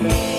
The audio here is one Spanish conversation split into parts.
Yeah.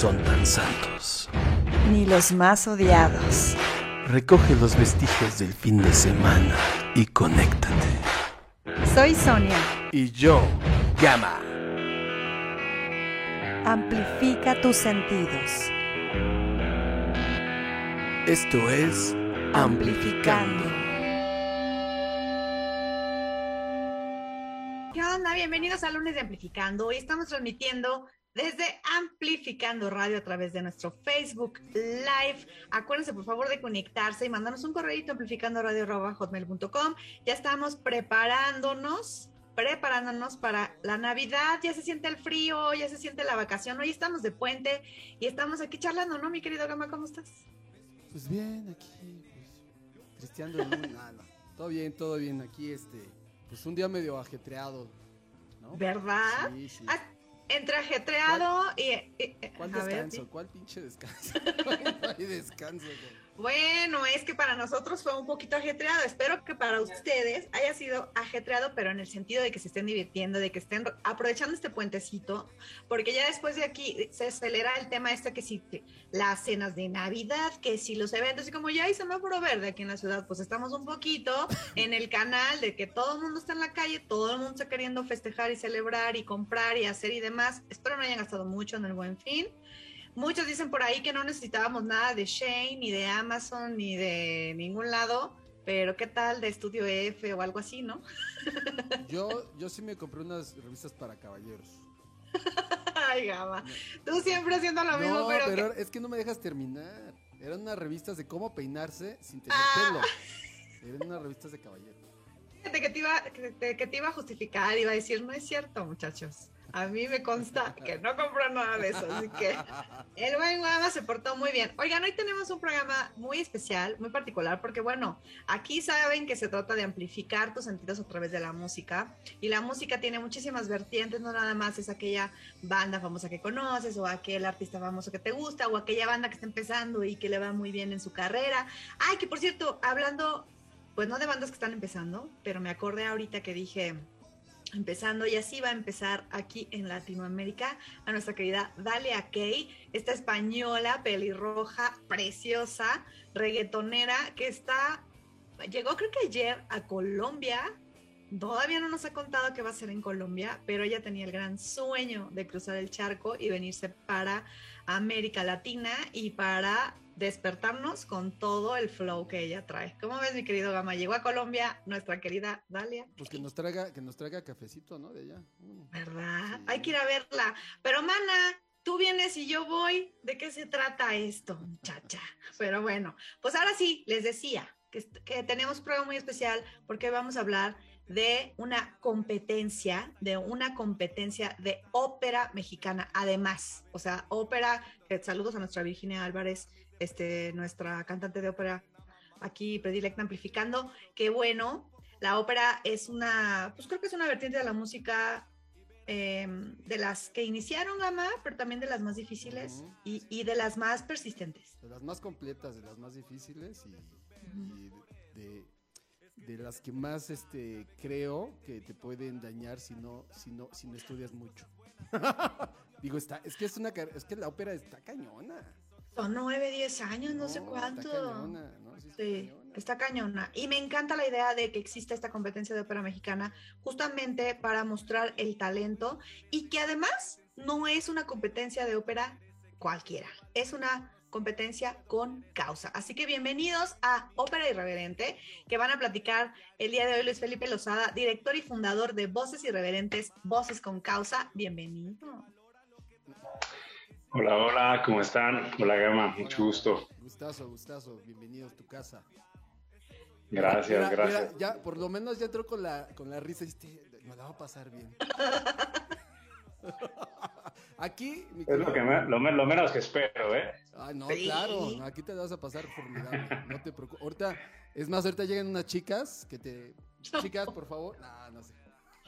Son tan santos. Ni los más odiados. Recoge los vestigios del fin de semana y conéctate. Soy Sonia. Y yo, Gama. Amplifica tus sentidos. Esto es Amplificando. ¿Qué onda? Bienvenidos a Lunes de Amplificando. Hoy estamos transmitiendo desde Amplificando Radio a través de nuestro Facebook Live. Acuérdense por favor de conectarse y mandarnos un correo amplificando radio.hotmail.com. Ya estamos preparándonos, preparándonos para la Navidad. Ya se siente el frío, ya se siente la vacación. Hoy estamos de puente y estamos aquí charlando, ¿no, mi querido Gama? ¿Cómo estás? Pues bien, aquí, pues, cristiano, no, todo bien, todo bien. Aquí, este, pues un día medio ajetreado, ¿no? ¿Verdad? Sí, sí. Ah, entre ajetreado y, ¿Cuál descanso? ¿Cuál pinche descanso? no hay descanso. Bueno, es que para nosotros fue un poquito ajetreado. Espero que para ustedes haya sido ajetreado, pero en el sentido de que se estén divirtiendo, de que estén aprovechando este puentecito, porque ya después de aquí se acelera el tema este que si las cenas de Navidad, que si los eventos, y como ya hay semáforo verde aquí en la ciudad, pues estamos un poquito en el canal de que todo el mundo está en la calle, todo el mundo está queriendo festejar y celebrar y comprar y hacer y demás. Espero no hayan gastado mucho en el buen fin. Muchos dicen por ahí que no necesitábamos nada de Shane, ni de Amazon, ni de ningún lado, pero ¿qué tal de Estudio F o algo así, no? Yo, yo sí me compré unas revistas para caballeros. Ay, gama. Tú siempre haciendo lo mismo, pero. pero es que no me dejas terminar. Eran unas revistas de cómo peinarse sin tener ah. pelo. Eran unas revistas de caballeros. Que te, iba, que, te iba a justificar, iba a decir, no es cierto, muchachos. A mí me consta que no compró nada de eso, así que el buen Guama se portó muy bien. Oigan, hoy tenemos un programa muy especial, muy particular, porque bueno, aquí saben que se trata de amplificar tus sentidos a través de la música, y la música tiene muchísimas vertientes, no nada más es aquella banda famosa que conoces, o aquel artista famoso que te gusta, o aquella banda que está empezando y que le va muy bien en su carrera. Ay, que por cierto, hablando, pues no de bandas que están empezando, pero me acordé ahorita que dije empezando y así va a empezar aquí en Latinoamérica a nuestra querida Dalia Kay, esta española pelirroja, preciosa, reggaetonera que está, llegó creo que ayer a Colombia. Todavía no nos ha contado qué va a hacer en Colombia, pero ella tenía el gran sueño de cruzar el charco y venirse para América Latina y para despertarnos con todo el flow que ella trae. ¿Cómo ves, mi querido Gama? Llegó a Colombia nuestra querida Dalia. Pues que nos traiga, que nos traiga cafecito, ¿no? De ella. Mm. ¿Verdad? Hay que ir a verla. Pero, mana, tú vienes y yo voy. ¿De qué se trata esto, muchacha? Pero bueno, pues ahora sí, les decía que, que tenemos un programa muy especial porque vamos a hablar de una competencia, de una competencia de ópera mexicana, además, o sea, ópera, saludos a nuestra Virginia Álvarez, este, nuestra cantante de ópera aquí predilecta amplificando, que bueno, la ópera es una, pues creo que es una vertiente de la música em, de las que iniciaron Gama, pero también de las más difíciles y, y, de las más persistentes. De las más completas, de las más difíciles y, y de las que más este, creo que te pueden dañar si no, si no, si no estudias mucho. Digo, está, es que es una es que la ópera está cañona. Son nueve, diez años, no, sé cuánto. Está cañona, ¿no? Sí, está, cañona. Y me encanta la idea de que exista esta competencia de ópera mexicana justamente para mostrar el talento y que además no es una competencia de ópera cualquiera, es una competencia con causa. Así que bienvenidos a Ópera Irreverente, que van a platicar el día de hoy Luis Felipe Lozada, director y fundador de Voces Irreverentes, Voces con Causa. Bienvenido. Hola, hola, ¿cómo están? Hola, Gama, mucho gusto. Gustazo, gustazo, bienvenido a tu casa. Gracias, gracias. ya, por lo menos ya entró con la, con la risa y este, me la va a pasar bien. Aquí. es lo, que lo, menos que espero, ¿eh? Ah, no, claro. Aquí te vas a pasar formidable. No te preocupes. Ahorita, es más, ahorita llegan unas chicas que te. Chicas, por favor. No, no sé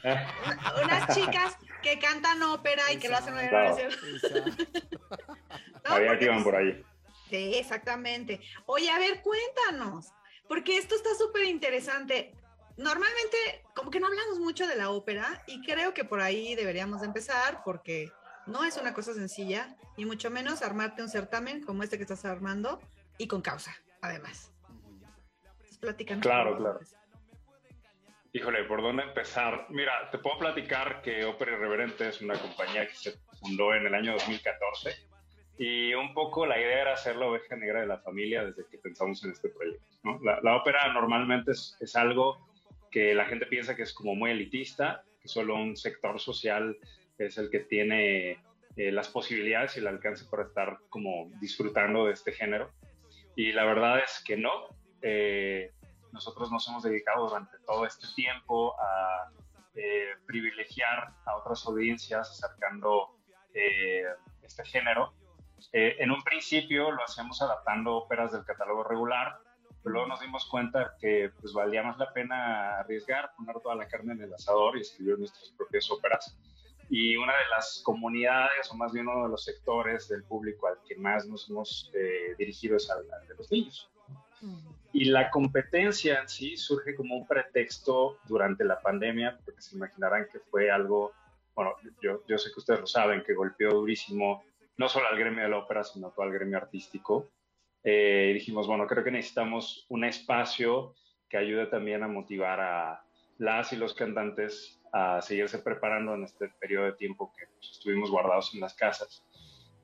unas chicas que cantan ópera y que lo hacen en la Había que iban por ahí. Sí, exactamente. Oye, a ver, cuéntanos, porque esto está súper interesante. Normalmente, como que no hablamos mucho de la ópera y creo que por ahí deberíamos de empezar porque no es una cosa sencilla y mucho menos armarte un certamen como este que estás armando y con causa, además. Entonces, Claro, claro. Híjole, ¿por dónde empezar? Mira, te puedo platicar que Opera Irreverente es una compañía que se fundó en el año 2014 y un poco la idea era ser la oveja negra de la familia desde que pensamos en este proyecto. La, ópera normalmente es, es, algo que la gente piensa que es como muy elitista, que solo un sector social es el que tiene eh, las posibilidades y el alcance para estar como disfrutando de este género. Y la verdad es que no. Eh, nosotros nos hemos dedicado durante todo este tiempo a eh, privilegiar a otras audiencias acercando eh, este género. Eh, en un principio lo hacíamos adaptando óperas del catálogo regular, pero luego nos dimos cuenta que pues valía más la pena arriesgar, poner toda la carne en el asador y escribir nuestras propias óperas. Y una de las comunidades, o más bien uno de los sectores del público al que más nos hemos dirigido es al de los niños. Y la competencia en sí surge como un pretexto durante la pandemia, porque se imaginarán que fue algo, bueno, yo, sé que ustedes lo saben, que golpeó durísimo no solo al gremio de la ópera, sino todo al gremio artístico. Eh, dijimos, bueno, creo que necesitamos un espacio que ayude también a motivar a las y los cantantes a seguirse preparando en este periodo de tiempo que pues, estuvimos guardados en las casas.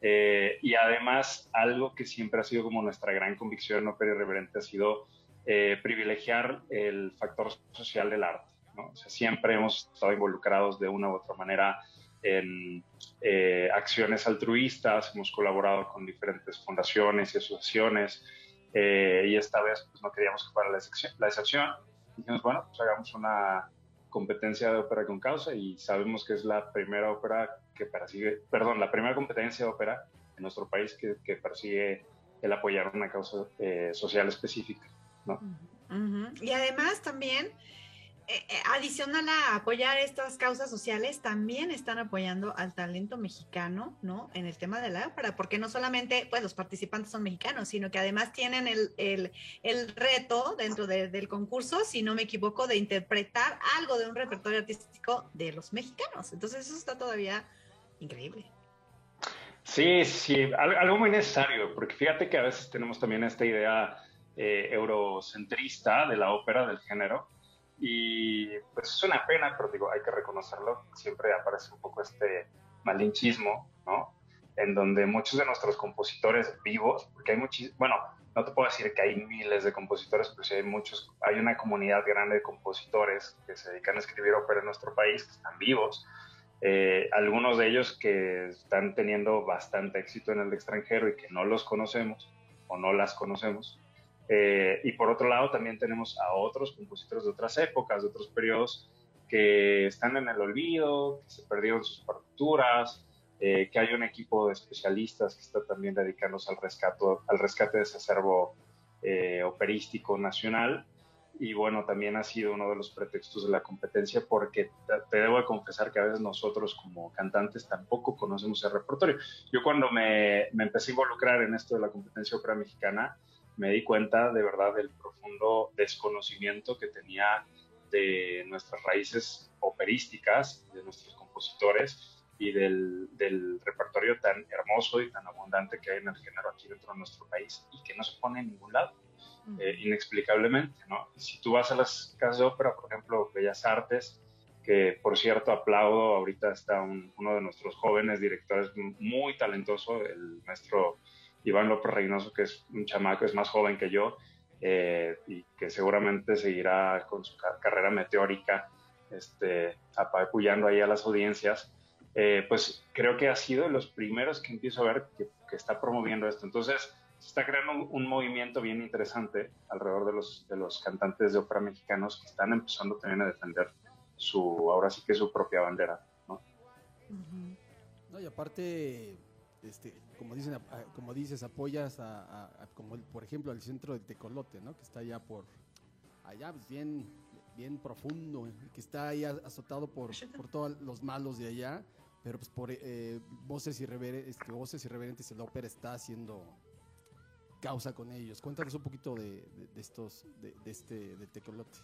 Eh, y además, algo que siempre ha sido como nuestra gran convicción no Ópera Irreverente ha sido eh, privilegiar el factor social del arte. O sea, siempre hemos estado involucrados de una u otra manera en eh, acciones altruistas, hemos colaborado con diferentes fundaciones y asociaciones, y esta vez pues, no queríamos que fuera la excepción. La excepción. Dijimos, bueno, pues hagamos una competencia de ópera con causa y sabemos que es la primera ópera que persigue, perdón, la primera competencia de ópera en nuestro país que, persigue el apoyar una causa eh, social específica. ¿no? Y además también eh, eh, adicional a apoyar estas causas sociales, también están apoyando al talento mexicano, ¿no? En el tema de la ópera, porque no solamente, pues, los participantes son mexicanos, sino que además tienen el, el, el reto dentro del concurso, si no me equivoco, de interpretar algo de un repertorio artístico de los mexicanos. Entonces, eso está todavía increíble. Sí, sí, algo muy necesario, porque fíjate que a veces tenemos también esta idea eh, eurocentrista de la ópera, del género, y pues es una pena, pero digo, hay que reconocerlo, siempre aparece un poco este malinchismo, ¿no? En donde muchos de nuestros compositores vivos, porque hay muchos, bueno, no te puedo decir que hay miles de compositores, pero sí hay muchos, hay una comunidad grande de compositores que se dedican a escribir ópera en nuestro país, que están vivos, eh, algunos de ellos que están teniendo bastante éxito en el extranjero y que no los conocemos o no las conocemos. Eh, y por otro lado, también tenemos a otros compositores de otras épocas, de otros periodos, que están en el olvido, que se perdieron sus partituras, eh, que hay un equipo de especialistas que está también dedicándose al, rescate, al rescate de ese acervo eh, operístico nacional. Y bueno, también ha sido uno de los pretextos de la competencia porque te debo de confesar que a veces nosotros como cantantes tampoco conocemos el repertorio. Yo cuando me, me empecé a involucrar en esto de la competencia ópera mexicana, me di cuenta de verdad del profundo desconocimiento que tenía de nuestras raíces operísticas, de nuestros compositores y del, del, repertorio tan hermoso y tan abundante que hay en el género aquí dentro de nuestro país y que no se pone en ningún lado, eh, inexplicablemente, ¿no? Si tú vas a las casas de ópera, por ejemplo, Bellas Artes, que por cierto aplaudo, ahorita está uno de nuestros jóvenes directores muy talentoso, el maestro Iván López Reynoso, que es un chamaco, es más joven que yo, eh, y que seguramente seguirá con su carrera meteórica, este, apoyando ahí a las audiencias, eh, pues creo que ha sido de los primeros que empiezo a ver que, está promoviendo esto. Entonces, se está creando un, movimiento bien interesante alrededor de los, de los cantantes de ópera mexicanos que están empezando también a defender su, ahora sí que su propia bandera, ¿no? no y aparte, este, como, dicen, como dices, apoyas a, como por ejemplo, al centro del Tecolote, ¿no? Que está allá por, allá, pues, bien, bien profundo, que está ahí azotado por, por todos los malos de allá, pero pues por eh, voces, irreverentes, este, voces irreverentes la ópera está haciendo causa con ellos. Cuéntanos un poquito de, estos, de, este, de Tecolote.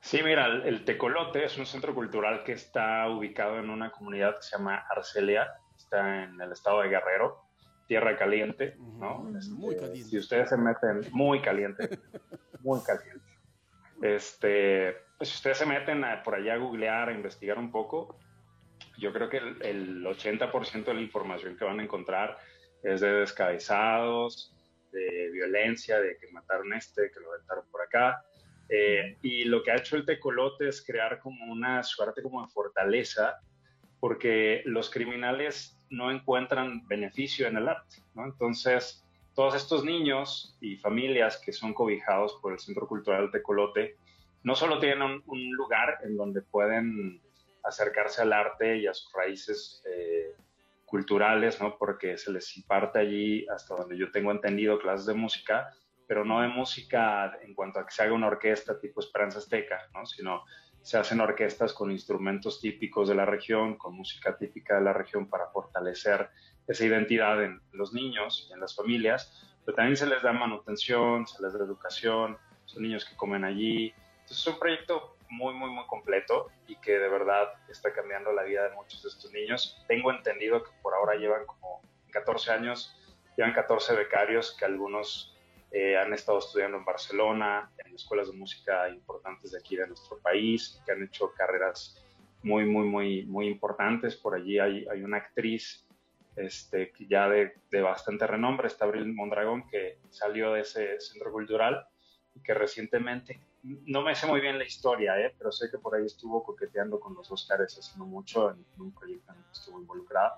Sí, mira, el Tecolote es un centro cultural que está ubicado en una comunidad que se llama Arcelia, está en el estado de Guerrero, tierra caliente, ¿no? Este, muy caliente. Si ustedes se meten, muy caliente, muy caliente. Este, pues si ustedes se meten por allá a googlear, a investigar un poco, yo creo que el, 80% de la información que van a encontrar es de descabezados, de violencia, de que mataron este, que lo aventaron por acá. Eh, y lo que ha hecho el tecolote es crear como una suerte como de fortaleza, porque los criminales no encuentran beneficio en el arte, ¿no? Entonces, todos estos niños y familias que son cobijados por el Centro Cultural Tecolote, no solo tienen un, lugar en donde pueden acercarse al arte y a sus raíces eh, culturales, ¿no? Porque se les imparte allí, hasta donde yo tengo entendido, clases de música, pero no de música en cuanto a que se haga una orquesta tipo Esperanza Azteca, ¿no? Sino se hacen orquestas con instrumentos típicos de la región, con música típica de la región para fortalecer esa identidad en los niños y en las familias, pero también se les da manutención, se les da educación, son niños que comen allí. Entonces es un proyecto muy, muy, muy completo y que de verdad está cambiando la vida de muchos de estos niños. Tengo entendido que por ahora llevan como 14 años, llevan 14 becarios que algunos eh, han estado estudiando en Barcelona, en escuelas de música importantes de aquí de nuestro país, que han hecho carreras muy, muy, muy, muy importantes. Por allí hay, hay una actriz este, ya de, de, bastante renombre, está Abril Mondragón, que salió de ese centro cultural y que recientemente, no me sé muy bien la historia, ¿eh? pero sé que por ahí estuvo coqueteando con los Oscars hace no mucho en, un proyecto en el que estuvo involucrado.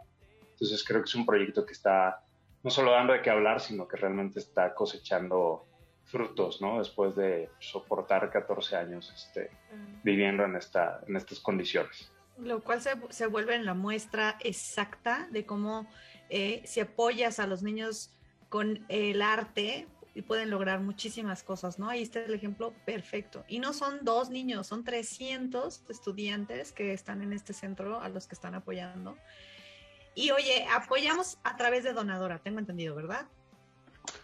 Entonces creo que es un proyecto que está no solo dando de qué hablar, sino que realmente está cosechando frutos, ¿no? Después de soportar 14 años este, mm. viviendo en, esta, en estas condiciones. Lo cual se, se vuelve en la muestra exacta de cómo eh, si apoyas a los niños con el arte y pueden lograr muchísimas cosas, ¿no? Ahí está el ejemplo perfecto. Y no son dos niños, son 300 estudiantes que están en este centro a los que están apoyando y oye, apoyamos a través de Donadora, tengo entendido, ¿verdad?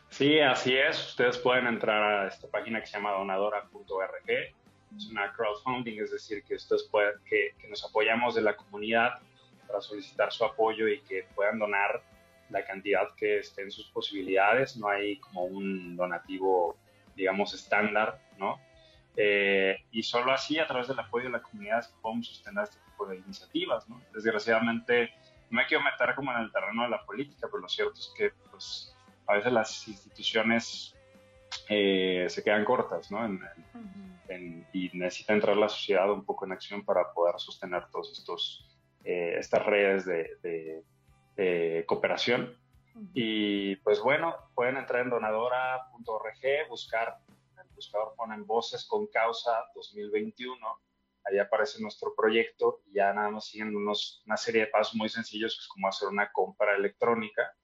Sí, así es. Ustedes pueden entrar a esta página que se llama donadora.org. Es una crowdfunding, es decir, que ustedes pueden, que, nos apoyamos de la comunidad para solicitar su apoyo y que puedan donar la cantidad que esté en sus posibilidades. No hay como un donativo, digamos, estándar, ¿no? Eh, y solo así, a través del apoyo de la comunidad, es que podemos sostener este tipo de iniciativas, ¿no? Desgraciadamente, no me quiero meter como en el terreno de la política, pero lo cierto es que pues, a veces las instituciones eh, se quedan cortas, ¿no? y necesita entrar la sociedad un poco en acción para poder sostener todos estos eh, estas redes de, cooperación. Y pues bueno, pueden entrar en donadora.org, buscar, en el buscador ponen Voces con Causa 2021 ahí aparece nuestro proyecto y ya nada más siguen unos, una serie de pasos muy sencillos, que es como hacer una compra electrónica.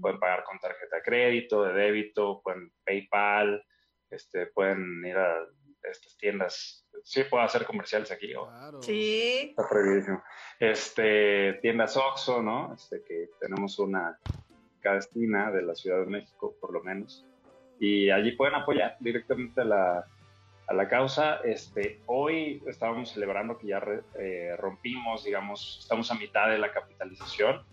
Pueden pagar con tarjeta de crédito, de débito, pueden PayPal, este, pueden ir a estas tiendas. Sí, puedo hacer comerciales aquí. Claro. Sí. Está prohibidísimo. Este, tiendas Oxxo, ¿no? Este, que tenemos una cada esquina de la Ciudad de México, por lo menos. y allí pueden apoyar directamente a la, a la causa. Este, hoy estábamos celebrando que ya eh, rompimos, digamos, estamos a mitad de la capitalización.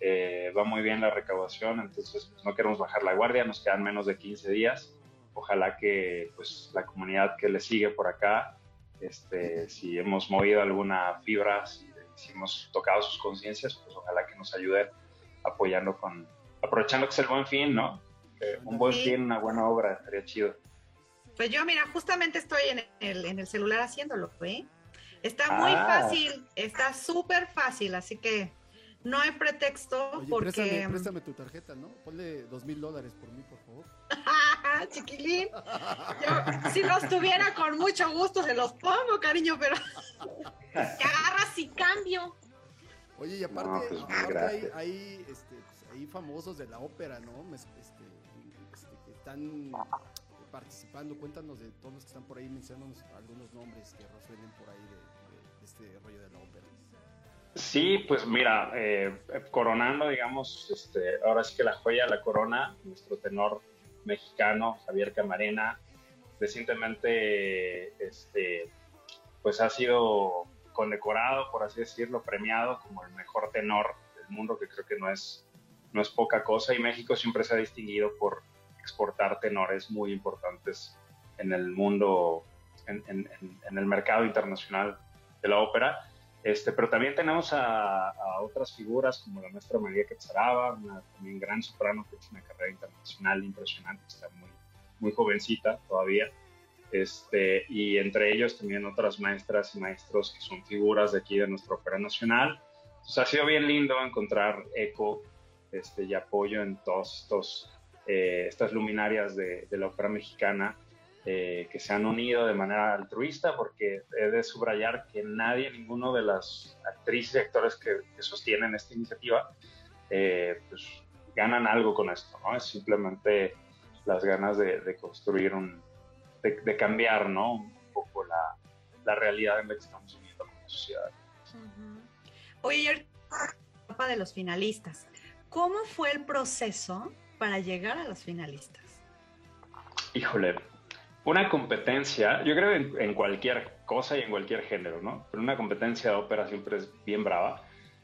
Eh, va muy bien la recaudación, entonces pues, no queremos bajar la guardia, nos quedan menos de 15 días. Ojalá que pues, la comunidad que le sigue por acá, este, si hemos movido alguna fibra, si, hemos tocado sus conciencias, pues ojalá que nos ayuden apoyando con, aprovechando que es el buen fin, ¿no? un buen fin, una buena obra, estaría chido. Pues yo, mira, justamente estoy en el, en el celular haciéndolo, ¿eh? Está muy ah. fácil, está súper fácil, así que no hay pretexto porque... Préstame, préstame, tu tarjeta, ¿no? Ponle dos mil dólares por mí, por favor. Chiquilín, yo, si los tuviera con mucho gusto se los pongo, cariño, pero que agarras y cambio. Oye, y aparte, pues, hay, hay, este, pues, hay, famosos de la ópera, ¿no? Este, este, que están participando. Cuéntanos de todos los que están por ahí, mencionanos algunos nombres que resuenen por ahí de, este rollo de la ópera. Sí, pues mira, eh, coronando, digamos, este, ahora sí que la joya, la corona, nuestro tenor mexicano, Javier Camarena, recientemente, este, pues ha sido condecorado, por así decirlo, premiado como el mejor tenor del mundo, que creo que no es, no es poca cosa. Y México siempre se ha distinguido por exportar tenores muy importantes en el mundo, en, el mercado internacional de la ópera. Este, pero también tenemos a, otras figuras como la maestra María Quetzaraba, una también gran soprano que hecho una carrera internacional impresionante, está muy, muy jovencita todavía. Este, y entre ellos también otras maestras y maestros que son figuras de aquí de nuestra ópera nacional. Entonces ha sido bien lindo encontrar eco este, y apoyo en todas eh, estas luminarias de, la ópera mexicana eh, que se han unido de manera altruista, porque he de subrayar que nadie, ninguno de las actrices y actores que, sostienen esta iniciativa, eh, pues ganan algo con esto, ¿no? Es simplemente las ganas de construir un, de, cambiar, ¿no? Un poco la, la, realidad en la que estamos viviendo como sociedad. Oye, Oye, de los finalistas, ¿cómo fue el proceso para llegar a los finalistas? Híjole, una competencia, yo creo en, en, cualquier cosa y en cualquier género, ¿no? Pero una competencia de ópera siempre es bien brava.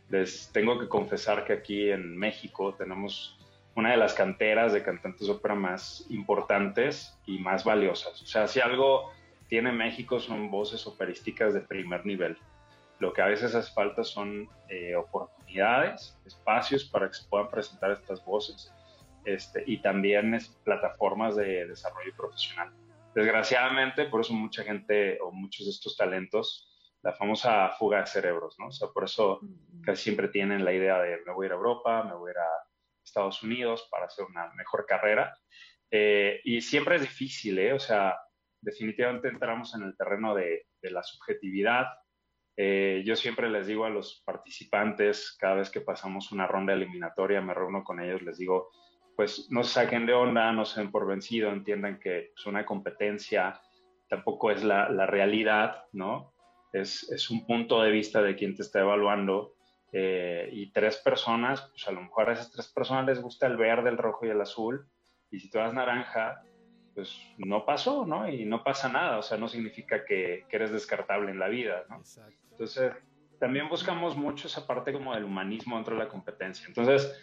Les tengo que confesar que aquí en México tenemos una de las canteras de cantantes de ópera más importantes y más valiosas. O sea, si algo tiene México son voces operísticas de primer nivel. Lo que a veces hace falta son eh, oportunidades, espacios para que se puedan presentar estas voces este, y también es, plataformas de desarrollo profesional. Desgraciadamente, por eso mucha gente o muchos de estos talentos, la famosa fuga de cerebros, ¿no? O sea, por eso casi siempre tienen la idea de me voy a ir a Europa, me voy a ir a Estados Unidos para hacer una mejor carrera. Eh, y siempre es difícil, ¿eh? O sea, definitivamente entramos en el terreno de, la subjetividad. Eh, yo siempre les digo a los participantes, cada vez que pasamos una ronda eliminatoria, me reúno con ellos, les digo, pues no se saquen de onda, no se den por vencido, entiendan que es una competencia, tampoco es la, la realidad, ¿no? Es, es, un punto de vista de quien te está evaluando eh, y tres personas, pues a lo mejor a esas tres personas les gusta el verde, el rojo y el azul, y si tú das naranja, pues no pasó, ¿no? Y no pasa nada, o sea, no significa que, que eres descartable en la vida, ¿no? Entonces, también buscamos mucho esa parte como del humanismo dentro de la competencia. Entonces,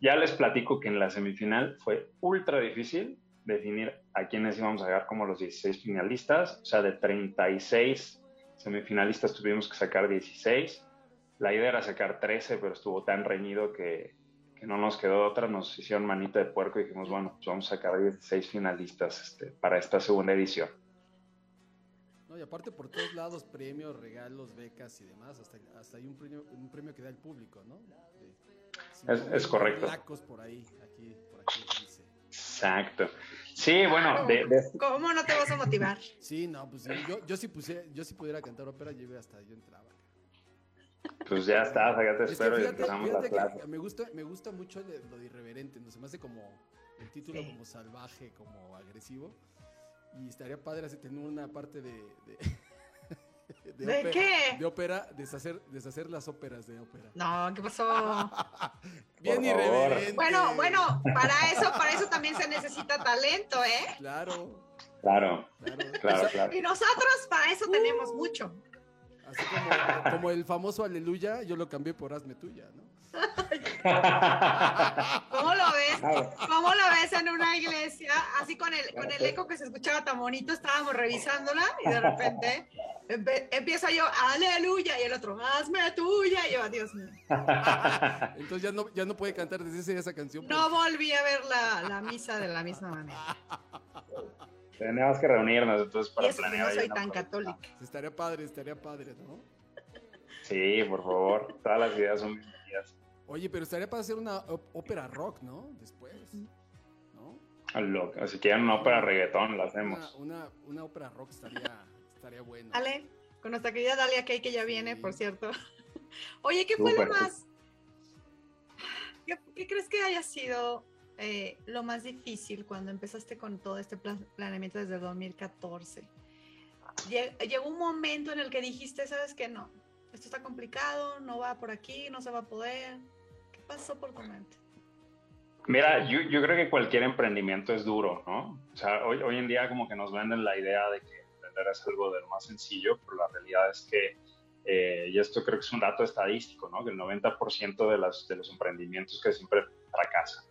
ya les platico que en la semifinal fue ultra difícil definir a quiénes íbamos a llegar como los 16 finalistas, o sea, de 36 semifinalistas tuvimos que sacar 16 la idea era sacar 13, pero estuvo tan reñido que, no nos quedó otra. Nos hicieron manita de puerco y dijimos, bueno, pues vamos a sacar 16 finalistas este, para esta segunda edición. Y aparte por todos lados, premios, regalos, becas y demás, hasta, hasta hay un premio, un premio que da el público, ¿no? Es, correcto. por ahí, aquí, por aquí dice. Exacto. Sí, bueno, ¿Cómo no te vas a motivar? Sí, no, pues yo, yo, si, puse, yo si pudiera cantar ópera, yo hasta yo entraba. Pues ya está, acá te espero y empezamos la clase. Me gusta, me gusta mucho lo de irreverente, no se me hace como el título como salvaje, como agresivo. Y estaría padre así tener una parte de, ¿De, qué? De ópera, deshacer, deshacer las óperas de ópera. No, ¿qué pasó? Bien irreverente. Bueno, bueno, para eso, para eso también se necesita talento, ¿eh? Claro. Claro, claro, claro. Y nosotros para eso tenemos mucho. Así como, como, el famoso aleluya, yo lo cambié por hazme tuya, ¿no? ¿Cómo lo ves? ¿Cómo lo ves en una iglesia? Así con el, con el eco que se escuchaba tan bonito, estábamos revisándola y de repente empieza yo, aleluya, y el otro, hazme tuya, y yo, Dios mío. Entonces ya no, ya no puede cantar desde esa canción. No pues. volví a ver la, la misa de la misma manera. Tenemos que reunirnos entonces para y planear. No soy tan católica. Estaría padre, estaría padre, ¿no? Sí, por favor. Todas las ideas son bienvenidas. Oye, pero estaría para hacer una ópera rock, ¿no? Después. ¿No? Así que ya una ópera reggaetón la hacemos. Una, una, ópera rock estaría, estaría bueno. Ale, con nuestra querida Dalia Kay, que ya viene, por cierto. Oye, ¿qué fue lo más? ¿Qué crees que haya sido eh, lo más difícil cuando empezaste con todo este planeamiento desde el 2014? Llegó un momento en el que dijiste, sabes que no, esto está complicado, no va por aquí, no se va a poder. ¿Qué pasó por tu mente? Mira, yo, yo creo que cualquier emprendimiento es duro, ¿no? O sea, hoy, hoy en día como que nos venden la idea de que emprender es algo de lo más sencillo, pero la realidad es que, eh, y esto creo que es un dato estadístico, ¿no? Que el 90% de, las, de los emprendimientos que siempre fracasan.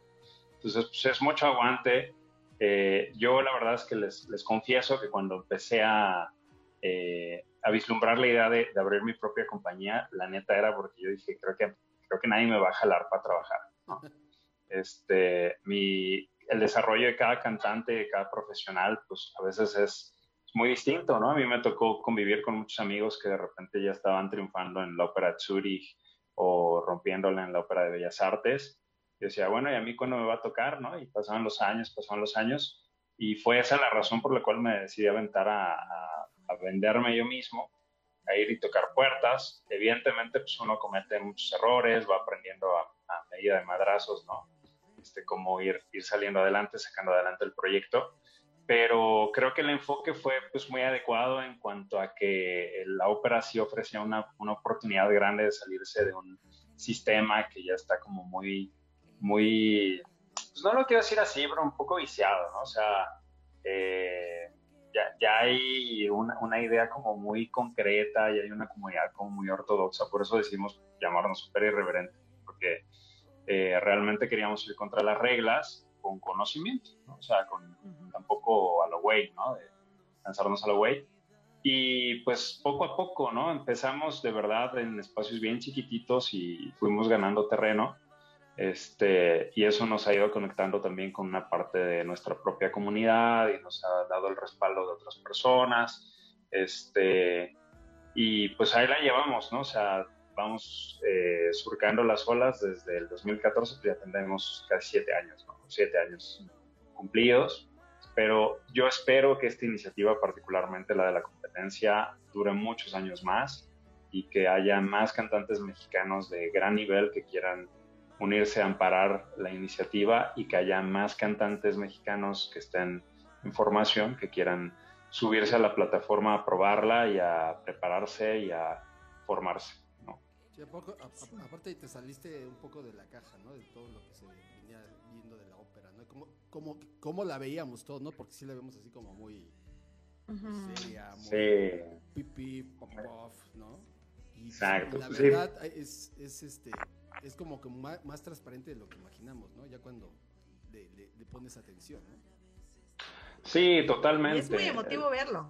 Entonces, pues es mucho aguante. Eh, yo la verdad es que les, les confieso que cuando empecé a, eh, a vislumbrar la idea de, de, abrir mi propia compañía, la neta era porque yo dije, creo que, creo que nadie me va a jalar para trabajar. Este, mi, el desarrollo de cada cantante, de cada profesional, pues a veces es, muy distinto, ¿no? A mí me tocó convivir con muchos amigos que de repente ya estaban triunfando en la ópera de Zurich o rompiéndola en la ópera de Bellas Artes yo decía, bueno, ¿y a mí cuándo me va a tocar? ¿no? Y pasaban los años, pasaban los años, y fue esa la razón por la cual me decidí aventar a, a, venderme yo mismo, a ir y tocar puertas. Evidentemente, pues uno comete muchos errores, va aprendiendo a, medida de madrazos, ¿no? Este, cómo ir, ir saliendo adelante, sacando adelante el proyecto. Pero creo que el enfoque fue pues muy adecuado en cuanto a que la ópera sí ofrecía una, una oportunidad grande de salirse de un sistema que ya está como muy muy, pues no lo quiero decir así, pero un poco viciado, ¿no? O sea, eh, ya, ya, hay una, una, idea como muy concreta y hay una comunidad como muy ortodoxa, por eso decidimos llamarnos super irreverente, porque eh, realmente queríamos ir contra las reglas con conocimiento, ¿no? O sea, con, tampoco a lo güey, ¿no? De lanzarnos a lo güey. Y pues poco a poco, ¿no? Empezamos de verdad en espacios bien chiquititos y fuimos ganando terreno este, y eso nos ha ido conectando también con una parte de nuestra propia comunidad y nos ha dado el respaldo de otras personas. Este, y pues ahí la llevamos, ¿no? O sea, vamos eh, surcando las olas desde el 2014, pues ya tendremos casi siete años, ¿no? Siete años cumplidos. Pero yo espero que esta iniciativa, particularmente la de la competencia, dure muchos años más y que haya más cantantes mexicanos de gran nivel que quieran unirse a amparar la iniciativa y que haya más cantantes mexicanos que estén en formación, que quieran subirse a la plataforma a probarla y a prepararse y a formarse. ¿no? Sí, aparte te saliste un poco de la caja, ¿no? De todo lo que se venía viendo de la ópera, ¿no? Como, como, como la veíamos todos, ¿no? Porque sí la vemos así como muy seria, muy sí. pipi, pop, ¿no? Exacto. La verdad es, es este es como que más, más, transparente de lo que imaginamos, ¿no? Ya cuando le, le, pones atención, ¿no? Sí, totalmente. es muy emotivo verlo.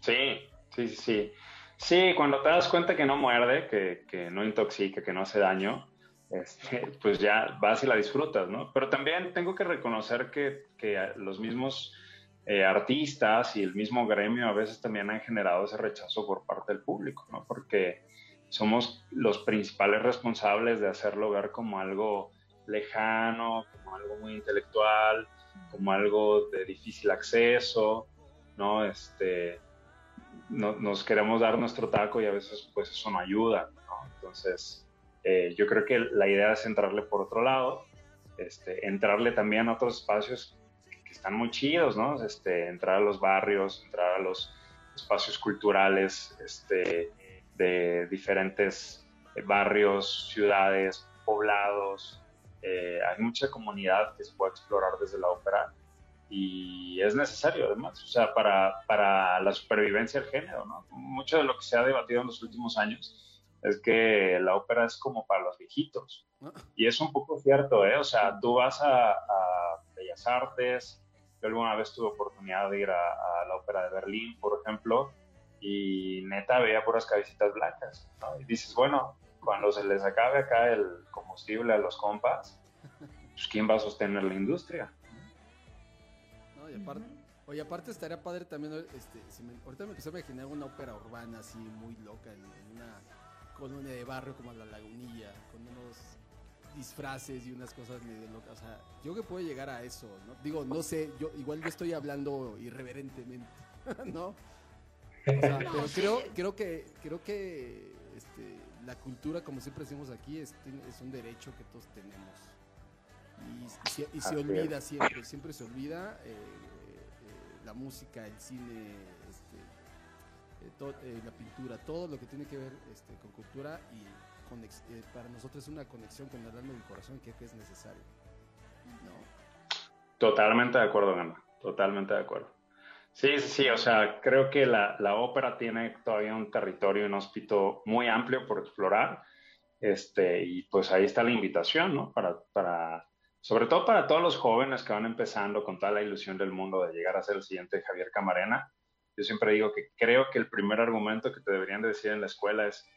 Sí, sí, sí. Sí, cuando te das cuenta que no muerde, que, que no intoxica, que no hace daño, este, pues ya vas y la disfrutas, ¿no? Pero también tengo que reconocer que, que los mismos eh, artistas y el mismo gremio a veces también han generado ese rechazo por parte del público, ¿no? Porque somos los principales responsables de hacerlo ver como algo lejano, como algo muy intelectual, como algo de difícil acceso, ¿no? Este, no, nos queremos dar nuestro taco y a veces pues eso no ayuda, ¿no? Entonces, eh, yo creo que la idea es entrarle por otro lado, este, entrarle también a otros espacios que están muy chidos, ¿no? Este, entrar a los barrios, entrar a los espacios culturales este, de diferentes barrios, ciudades, poblados. Eh, hay mucha comunidad que se puede explorar desde la ópera y es necesario además, o sea, para, para la supervivencia del género, ¿no? Mucho de lo que se ha debatido en los últimos años es que la ópera es como para los viejitos. Y es un poco cierto, ¿eh? O sea, tú vas a, Bellas Artes, yo alguna vez tuve oportunidad de ir a, la ópera de Berlín, por ejemplo, y neta veía puras cabecitas blancas. Y dices, bueno, cuando se les acabe acá el combustible a los compas, pues ¿quién va a sostener la industria? No, y aparte, oye, aparte estaría padre también, este, ahorita me empecé a imaginar una ópera urbana así muy loca, en, una colonia de barrio como la Lagunilla, con unos disfraces y unas cosas medio locas. O sea, yo que puedo llegar a eso, ¿no? Digo, no sé, yo igual yo estoy hablando irreverentemente, ¿no? O sea, pero creo, creo que, creo que este, la cultura, como siempre decimos aquí, es, es un derecho que todos tenemos. Y, se olvida siempre, siempre se olvida eh, eh, la música, el cine, este, eh, la pintura, todo lo que tiene que ver este, con cultura y para nosotros es una conexión con el alma y el corazón que es necesario. Totalmente de acuerdo, Gama, totalmente de acuerdo. Sí, sí, o sea, creo que la, la ópera tiene todavía un territorio inhóspito muy amplio por explorar, este, y pues ahí está la invitación, ¿no? Para, para, sobre todo para todos los jóvenes que van empezando con toda la ilusión del mundo de llegar a ser el siguiente Javier Camarena. Yo siempre digo que creo que el primer argumento que te deberían decir en la escuela es,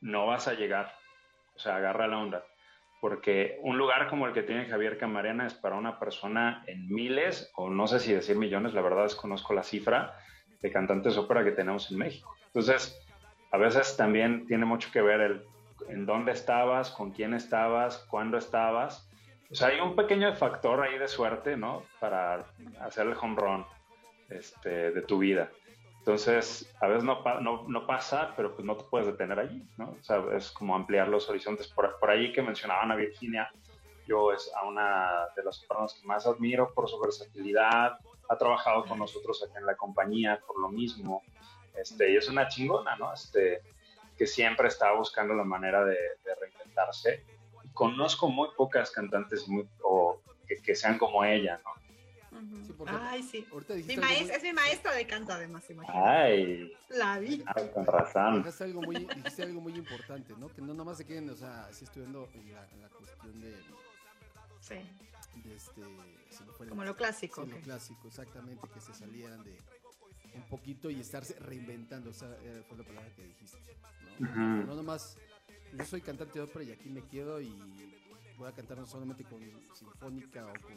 no vas a llegar, o sea, agarra la onda porque un lugar como el que tiene Javier Camarena es para una persona en miles, o no sé si decir millones, la verdad desconozco la cifra de cantantes ópera que tenemos en México. Entonces, a veces también tiene mucho que ver el en dónde estabas, con quién estabas, cuándo estabas. O sea, hay un pequeño factor ahí de suerte, ¿no? Para hacer el home run este, de tu vida. Entonces, a veces no, no, pasa, pero pues no te puedes detener allí, ¿no? O sea, es como ampliar los horizontes. Por, por ahí que mencionaban a Virginia, yo es a una de las personas que más admiro por su versatilidad, ha trabajado con nosotros aquí en la compañía por lo mismo, este, y es una chingona, ¿no? Este, que siempre está buscando la manera de, reinventarse. conozco muy pocas cantantes muy, o que, que sean como ella, ¿no? Ay, sí. Es mi maestra de canto, además, imagínate. Ay. La vi. con razón. Dijiste algo, muy, dijiste algo muy importante, ¿no? Que no nomás se queden, o sea, así estudiando en la, en la cuestión de. Sí. De este, Como lo clásico. Sí, lo clásico, exactamente, que se salieran de un poquito y estarse reinventando, o sea, eh, fue la palabra que dijiste. ¿no? no nomás, yo soy cantante de ópera y aquí me quedo y voy a cantar no solamente con sinfónica o con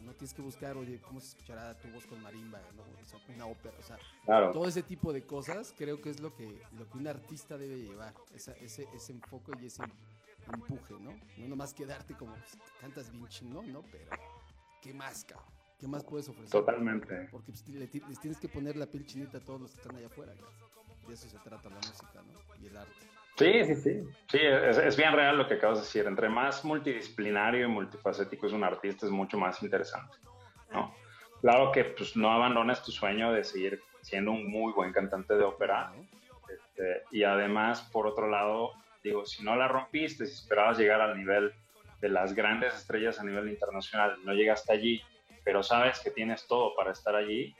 no tienes que buscar, oye, cómo se escuchará tu voz con marimba, una ópera, o sea, todo ese tipo de cosas creo que es lo que, lo que un artista debe llevar, ese, ese enfoque y ese empuje, ¿no? No nomás quedarte como, pues, cantas bien chingón, ¿no? Pero, ¿qué más, cabrón? ¿Qué más puedes ofrecer? Totalmente. Porque pues, les tienes que poner la piel chinita a todos los que están allá afuera, De eso se trata la música, ¿no? Y el arte. Sí, sí, sí. Sí, es, bien real lo que acabas de decir. Entre más multidisciplinario y multifacético es un artista, es mucho más interesante. ¿no? Claro que pues, no abandones tu sueño de seguir siendo un muy buen cantante de ópera. Este, y además, por otro lado, digo, si no la rompiste, si esperabas llegar al nivel de las grandes estrellas a nivel internacional, no llegaste allí, pero sabes que tienes todo para estar allí,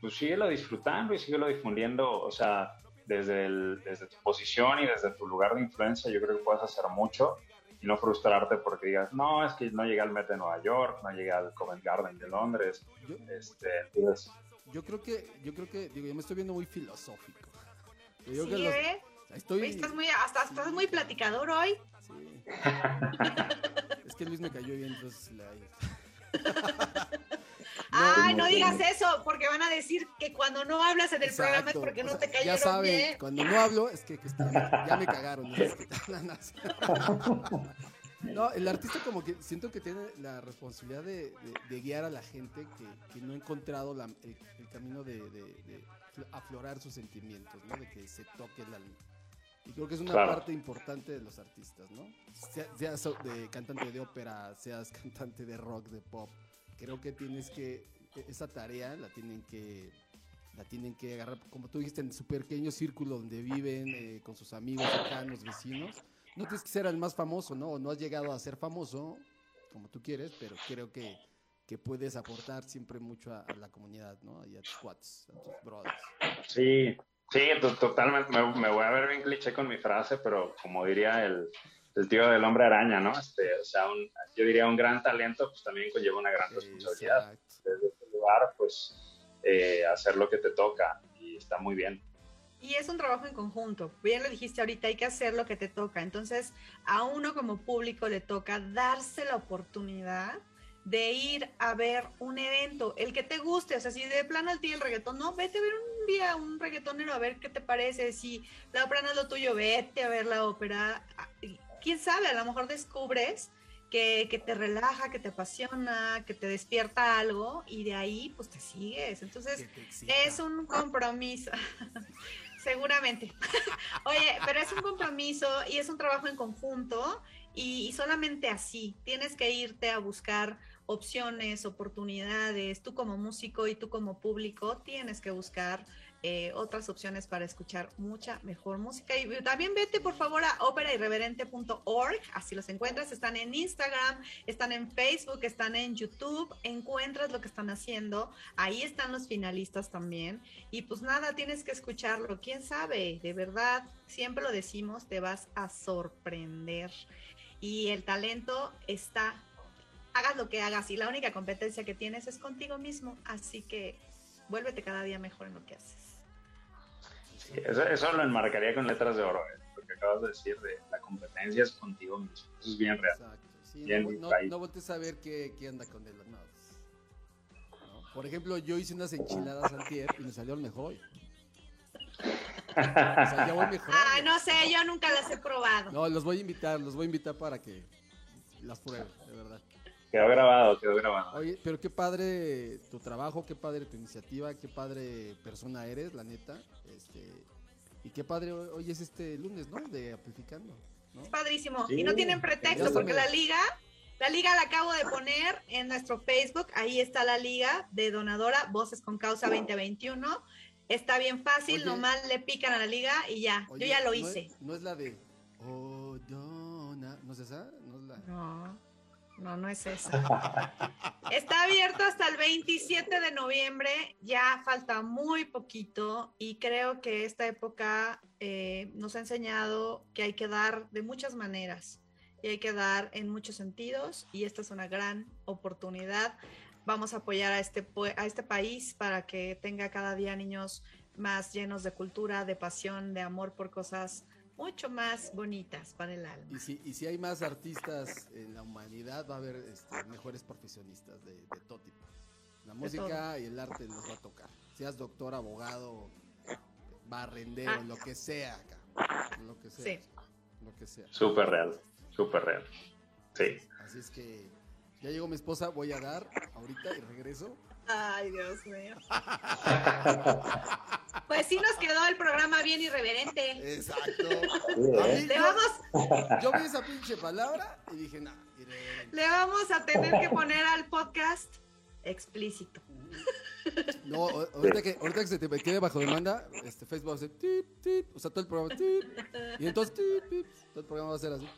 pues síguelo disfrutando y síguelo difundiendo. O sea, desde, el, desde tu posición y desde tu lugar de influencia, yo creo que puedes hacer mucho y no frustrarte porque digas, no, es que no llegué al Met de Nueva York, no llegué al Covent Garden de Londres. Yo, este, yo creo que, yo creo que, digo, yo me estoy viendo muy filosófico. sí, ¿eh? Estoy... Estás muy, hasta estás muy platicador hoy. Sí. es que Luis me cayó bien, entonces la... Ay, no, digas eso, porque van a decir que cuando no hablas en el programa es porque no te cayeron Ya saben, cuando no hablo es que, ya me cagaron. No, el artista como que siento que tiene la responsabilidad de, guiar a la gente que, no ha encontrado el, camino de, aflorar sus sentimientos, ¿no? De que se toque el alma. Y creo que es una parte importante de los artistas, ¿no? seas de cantante de ópera, seas cantante de rock, de pop, creo que tienes que, esa tarea la tienen que la tienen que agarrar, como tú dijiste, en su pequeño círculo donde viven, eh, con sus amigos cercanos, vecinos. No tienes que ser el más famoso, ¿no? No has llegado a ser famoso, como tú quieres, pero creo que, que puedes aportar siempre mucho a, la comunidad, ¿no? Y a tus squats, a tus brothers. Sí, sí, totalmente. Me, voy a ver bien cliché con mi frase, pero como diría el, el tío del hombre araña, ¿no? Este, o sea, yo diría un gran talento, pues también conlleva una gran responsabilidad. Desde este lugar, pues eh, hacer lo que te toca y está muy bien. Y es un trabajo en conjunto. Bien lo dijiste ahorita, hay que hacer lo que te toca. Entonces, a uno como público le toca darse la oportunidad de ir a ver un evento, el que te guste, o sea, si de plano al ti el reggaetón, no, vete a ver un día un reggaetonero a ver qué te parece, si la ópera no es lo tuyo, vete a ver la ópera, ah, quién sabe, a lo mejor descubres que, te relaja, que te apasiona, que te despierta algo y de ahí pues te sigues. Entonces es un compromiso. Seguramente. Oye, pero es un compromiso y es un trabajo en conjunto y, solamente así tienes que irte a buscar opciones, oportunidades. Tú como músico y tú como público tienes que buscar eh, otras opciones para escuchar mucha mejor música. Y también vete por favor a operairreverente.org, así los encuentras, están en Instagram, están en Facebook, están en YouTube, encuentras lo que están haciendo, ahí están los finalistas también. Y pues nada, tienes que escucharlo, quién sabe, de verdad, siempre lo decimos, te vas a sorprender. Y el talento está hagas lo que hagas. Y la única competencia que tienes es contigo mismo, así que vuélvete cada día mejor en lo que haces eso, lo enmarcaría con letras de oro, ¿eh? lo que acabas de decir, de la competencia es contigo mismo. Eso es bien real. no, no, no voltees a ver qué, qué anda con él. No, Por ejemplo, yo hice unas enchiladas antier y me salió el mejor hoy. Ah, no sé, yo nunca las he probado. No, los voy a invitar, los voy a invitar para que las prueben, de verdad. Quedó grabado, quedó grabado. Oye, pero qué padre tu trabajo, qué padre tu iniciativa, qué padre persona eres, la neta. Este, y qué padre hoy es este lunes, ¿no? De Amplificando. ¿no? Es padrísimo. y no tienen pretexto, porque la liga, la liga la acabo de poner en nuestro Facebook. Ahí está la liga de donadora, Voces con Causa 2021. Está bien fácil, nomás le pican a la liga y ya. Yo ya lo hice. no es la de. Oh, dona. ¿No es esa? No es la. No. No, no es eso. Está abierto hasta el 27 de noviembre, ya falta muy poquito y creo que esta época eh, nos ha enseñado que hay que dar de muchas maneras y hay que dar en muchos sentidos y esta es una gran oportunidad. Vamos a apoyar a este, a este país para que tenga cada día niños más llenos de cultura, de pasión, de amor por cosas mucho más bonitas para el alma. Y si, y si hay más artistas en la humanidad, va a haber este, mejores profesionistas de, todo tipo. La música y el arte nos va a tocar. Seas doctor, abogado, barrendero, ah. lo que sea acá. Lo que sea. Sí. Lo que sea. Súper real, súper real. Sí. Así es que ya llegó mi esposa, voy a dar ahorita y regreso. Ay, Dios mío. Pues sí nos quedó el programa bien irreverente. Exacto. Le vamos. Yo vi esa pinche palabra y dije, no, Le vamos a tener que poner al podcast explícito. No, ahorita que, ahorita que se te quede bajo demanda, este Facebook va a hacer tip, tip, o sea, todo el programa tip, y entonces tip, tip, todo el programa va a ser así.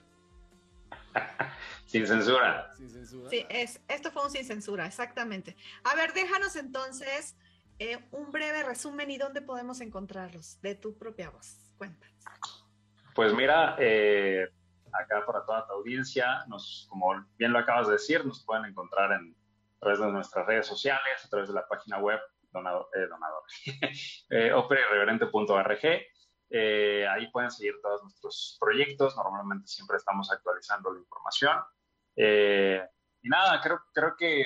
Sin censura. Sin censura. Sí, es, esto fue un sin censura, exactamente. A ver, déjanos entonces eh, un breve resumen y dónde podemos encontrarlos de tu propia voz. Cuéntanos. Pues mira, eh, acá para toda tu audiencia, nos, como bien lo acabas de decir, nos pueden encontrar en, a través de nuestras redes sociales, a través de la página web donador, eh, donador eh, ahí pueden seguir todos nuestros proyectos. Normalmente siempre estamos actualizando la información. y nada, creo, creo que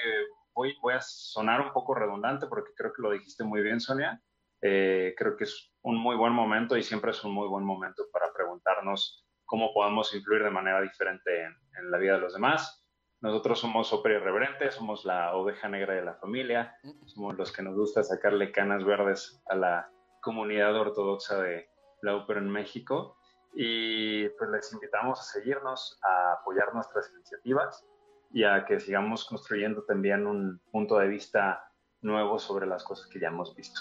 voy, voy a sonar un poco redundante porque creo que lo dijiste muy bien, Sonia. Eh, creo que es un muy buen momento y siempre es un muy buen momento para preguntarnos cómo podemos influir de manera diferente en, la vida de los demás. Nosotros somos Ópera Irreverente, somos la oveja negra de la familia, somos los que nos gusta sacarle canas verdes a la comunidad ortodoxa de la ópera en México. Y pues les invitamos a seguirnos, a apoyar nuestras iniciativas y a que sigamos construyendo también un punto de vista nuevo sobre las cosas que ya hemos visto.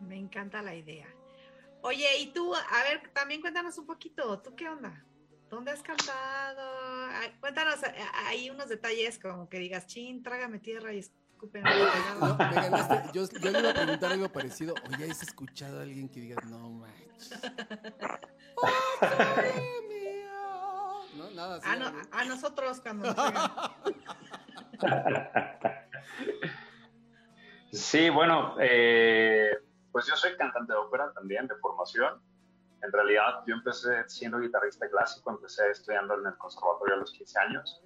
Me encanta la idea. Oye, y tú, a ver, también cuéntanos un poquito, ¿tú qué onda? ¿Dónde has cantado? cuéntanos hay unos detalles como que digas, chin, trágame tierra y No, ganaste. Yo, yo, le iba a preguntar algo parecido. Oye, ¿has escuchado a alguien que diga, no manches? no, nada. a, no, a, nosotros cuando Sí, bueno, eh, pues yo soy cantante de ópera también, de formación. En realidad, yo empecé siendo guitarrista clásico, empecé estudiando en el conservatorio a los 15 años.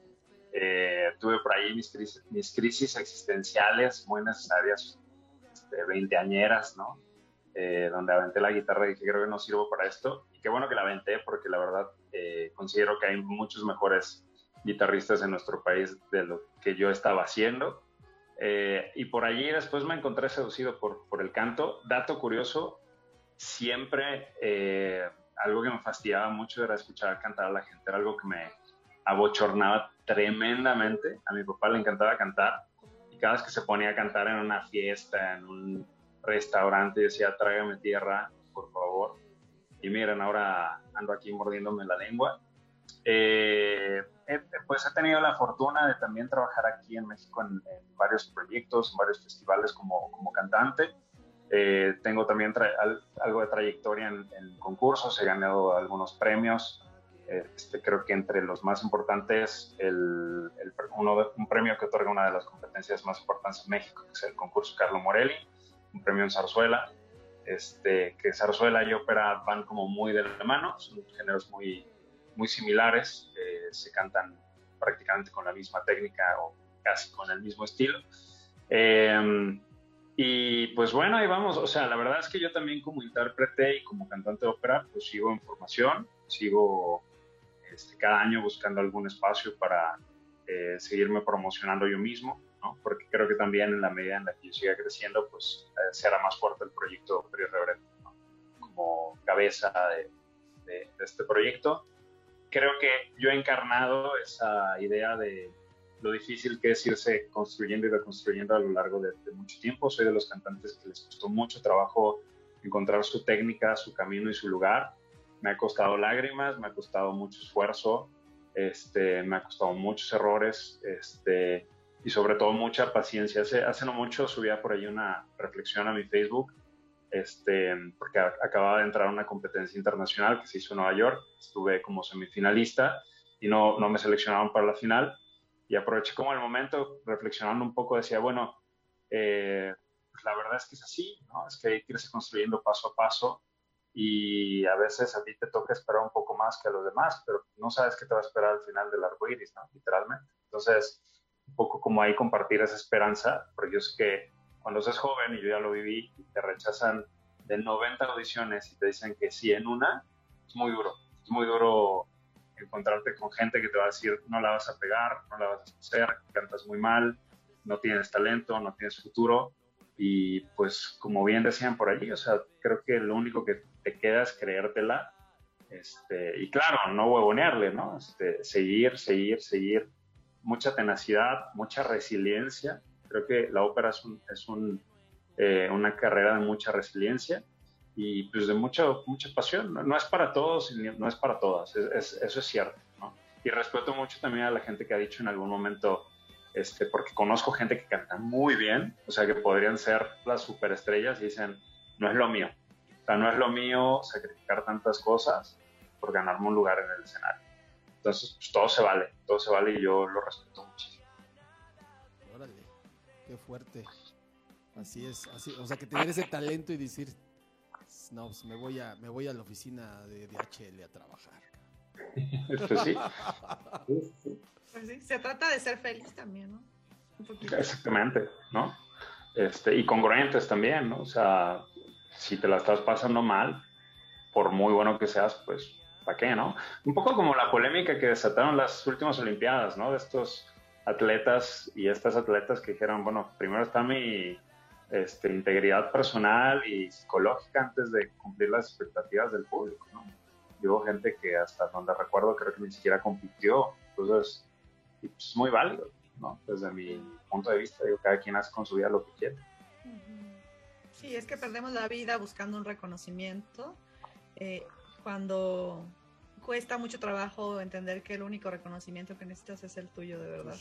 Eh, tuve por ahí mis crisis, mis crisis existenciales muy necesarias, este, 20 añeras, ¿no? Eh, donde aventé la guitarra y dije, creo que no sirvo para esto. Y qué bueno que la aventé, porque la verdad eh, considero que hay muchos mejores guitarristas en nuestro país de lo que yo estaba haciendo. y por allí después me encontré seducido por, por el canto. Dato curioso, siempre eh, algo que me fastidiaba mucho era escuchar cantar a la gente, era algo que me abochornaba tremendamente. A mi papá le encantaba cantar y cada vez que se ponía a cantar en una fiesta, en un restaurante, decía, tráigame tierra, por favor. Y miren, ahora ando aquí mordiéndome la lengua. Eh, pues he tenido la fortuna de también trabajar aquí en México en, varios proyectos, en varios festivales como, como cantante. Eh, tengo también algo de trayectoria en, concursos, he ganado algunos premios. Este, creo que entre los más importantes, el, uno un premio que otorga una de las competencias más importantes en México, que es el concurso Carlo Morelli, un premio en zarzuela, este, que zarzuela y ópera van como muy de la mano, son géneros muy, muy similares, eh, se cantan prácticamente con la misma técnica o casi con el mismo estilo. Eh, y pues bueno, ahí vamos. O sea, la verdad es que yo también como intérprete y como cantante de ópera, pues sigo en formación, sigo este, cada año buscando algún espacio para eh, seguirme promocionando yo mismo, ¿no? Porque creo que también en la medida en la que yo siga creciendo, pues eh, será más fuerte el proyecto Ópera ¿no? Como cabeza de, de este proyecto. Creo que yo he encarnado esa idea de lo difícil que es irse construyendo y reconstruyendo a lo largo de, mucho tiempo. Soy de los cantantes que les costó mucho trabajo encontrar su técnica, su camino y su lugar. Me ha costado lágrimas, me ha costado mucho esfuerzo, este, me ha costado muchos errores este, y sobre todo mucha paciencia. Hace, hace no mucho subía por ahí una reflexión a mi Facebook este, porque acababa de entrar a una competencia internacional que se hizo en Nueva York. Estuve como semifinalista y no, no me seleccionaron para la final y aproveché como el momento reflexionando un poco, decía, bueno, eh, pues la verdad es que es así, ¿no? Es que hay que irse construyendo paso a paso y a veces a ti te toca esperar un poco más que a los demás, pero no sabes qué te va a esperar al final del arco iris, ¿no? Literalmente. Entonces, un poco como ahí compartir esa esperanza, porque yo sé que cuando seas joven, y yo ya lo viví, y te rechazan de 90 audiciones y te dicen que sí en una, es muy duro. Es muy duro encontrarte con gente que te va a decir, no la vas a pegar, no la vas a hacer, cantas muy mal, no tienes talento, no tienes futuro. Y pues como bien decían por allí, o sea, creo que lo único que te queda es creértela. Este, y claro, no huevonearle, ¿no? Este, seguir, seguir, seguir. Mucha tenacidad, mucha resiliencia. Creo que la ópera es, es un, eh, una carrera de mucha resiliencia y pues de mucha, mucha pasión. No, es para todos, no es para todas, eso es cierto. ¿no? Y respeto mucho también a la gente que ha dicho en algún momento, este, porque conozco gente que canta muy bien, o sea, que podrían ser las superestrellas y dicen, no es lo mío. O sea, no es lo mío sacrificar tantas cosas por ganarme un lugar en el escenario. Entonces, pues todo se vale, todo se vale y yo lo respeto muchísimo. Órale, qué fuerte. Así es, así, o sea, que tener ese talento y decir, no, pues me voy a, me voy a la oficina de DHL a trabajar. Pues sí. Pues sí, se trata de ser feliz también, ¿no? Exactamente, ¿no? Este, y congruentes también, ¿no? O sea, si te la estás pasando mal, por muy bueno que seas, pues, ¿para qué, no? Un poco como la polémica que desataron las últimas Olimpiadas, ¿no? De estos atletas y estas atletas que dijeron, bueno, primero está mi este, integridad personal y psicológica antes de cumplir las expectativas del público. ¿no? Hubo gente que hasta donde recuerdo creo que ni siquiera compitió, entonces es pues, muy válido, ¿no? desde mi punto de vista, digo, cada quien hace con su vida lo que quiere. Sí, es que perdemos la vida buscando un reconocimiento eh, cuando cuesta mucho trabajo entender que el único reconocimiento que necesitas es el tuyo de verdad.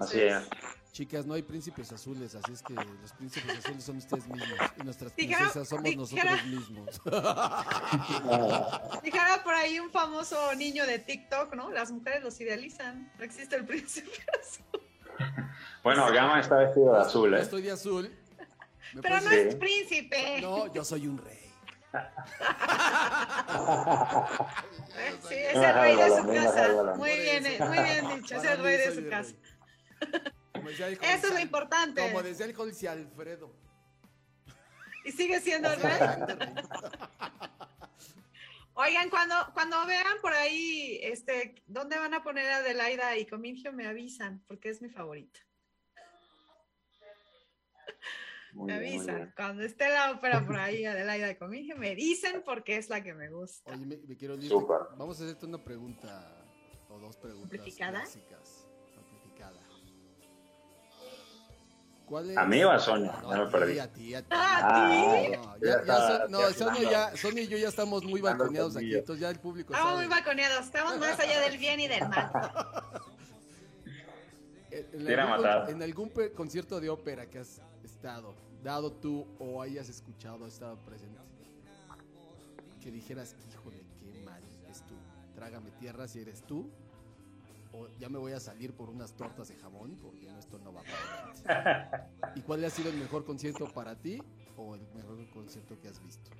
así es. Chicas, no hay príncipes azules, así es que los príncipes azules son ustedes mismos y nuestras princesas somos nosotros mismos. Dijera por ahí un famoso niño de TikTok, ¿no? Las mujeres los idealizan. No existe el príncipe azul. Bueno, Gama está vestido de azul, ¿eh? Estoy de azul. Pero no es príncipe. No, yo soy un rey. sí, es el rey de su casa. Muy bien, muy bien dicho, es el rey de su casa. Eso es lo importante. Como decía el José Alfredo. Y sigue siendo el rey. Oigan, cuando, cuando vean por ahí, este, ¿dónde van a poner a Adelaida y Comingio? Me avisan, porque es mi favorita. Me avisan. Cuando esté la ópera por ahí, Adelaida y Comingio, me dicen porque es la que me gusta. Oye, me, quiero decir, Vamos a hacerte una pregunta o dos preguntas. Básicas. ¿A mí o a Sonia? No, me perdí. A ti, a ti. ¿A ti? No, ya, Sonia y yo ya estamos muy balconeados aquí, entonces ya el público Estamos muy balconeados, estamos más allá del bien y del mal. en, algún, en algún concierto de ópera que has dado tú o hayas escuchado, estado presente, que dijeras, híjole, qué mal es tú, trágame tierra si eres tú, o ya me voy a salir por unas tortas de jamón, porque esto no va para ¿Y cuál ha sido el mejor concierto para ti o el mejor concierto que has visto?